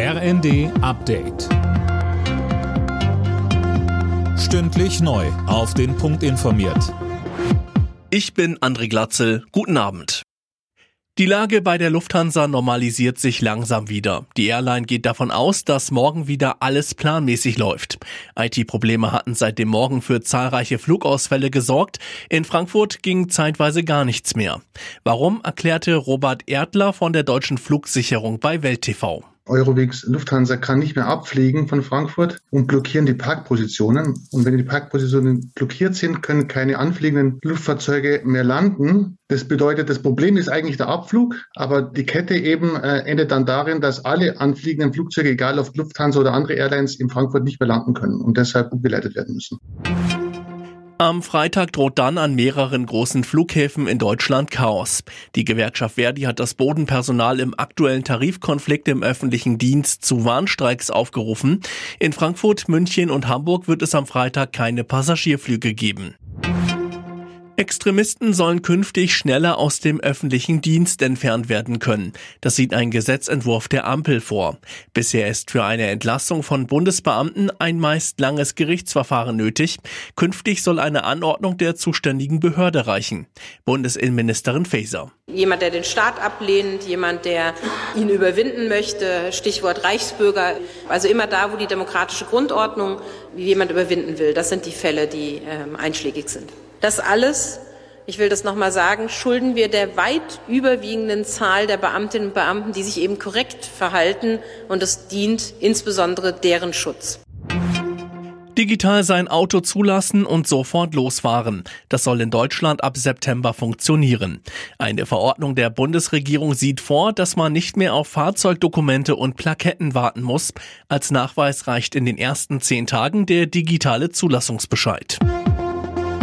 RND Update. Stündlich neu. Auf den Punkt informiert. Ich bin André Glatzel. Guten Abend. Die Lage bei der Lufthansa normalisiert sich langsam wieder. Die Airline geht davon aus, dass morgen wieder alles planmäßig läuft. IT-Probleme hatten seit dem Morgen für zahlreiche Flugausfälle gesorgt. In Frankfurt ging zeitweise gar nichts mehr. Warum, erklärte Robert Erdler von der Deutschen Flugsicherung bei Welt TV. Eurowings Lufthansa kann nicht mehr abfliegen von Frankfurt und blockieren die Parkpositionen. Und wenn die Parkpositionen blockiert sind, können keine anfliegenden Luftfahrzeuge mehr landen. Das bedeutet, das Problem ist eigentlich der Abflug, aber die Kette eben äh, endet dann darin, dass alle anfliegenden Flugzeuge, egal ob Lufthansa oder andere Airlines, in Frankfurt nicht mehr landen können und deshalb umgeleitet werden müssen. Am Freitag droht dann an mehreren großen Flughäfen in Deutschland Chaos. Die Gewerkschaft Verdi hat das Bodenpersonal im aktuellen Tarifkonflikt im öffentlichen Dienst zu Warnstreiks aufgerufen. In Frankfurt, München und Hamburg wird es am Freitag keine Passagierflüge geben. Extremisten sollen künftig schneller aus dem öffentlichen Dienst entfernt werden können. Das sieht ein Gesetzentwurf der Ampel vor. Bisher ist für eine Entlassung von Bundesbeamten ein meist langes Gerichtsverfahren nötig. Künftig soll eine Anordnung der zuständigen Behörde reichen. Bundesinnenministerin Faeser. Jemand, der den Staat ablehnt, jemand, der ihn überwinden möchte, Stichwort Reichsbürger. Also immer da, wo die demokratische Grundordnung jemand überwinden will. Das sind die Fälle, die äh, einschlägig sind. Das alles, ich will das nochmal sagen, schulden wir der weit überwiegenden Zahl der Beamtinnen und Beamten, die sich eben korrekt verhalten und es dient insbesondere deren Schutz. Digital sein Auto zulassen und sofort losfahren. Das soll in Deutschland ab September funktionieren. Eine Verordnung der Bundesregierung sieht vor, dass man nicht mehr auf Fahrzeugdokumente und Plaketten warten muss. Als Nachweis reicht in den ersten zehn Tagen der digitale Zulassungsbescheid.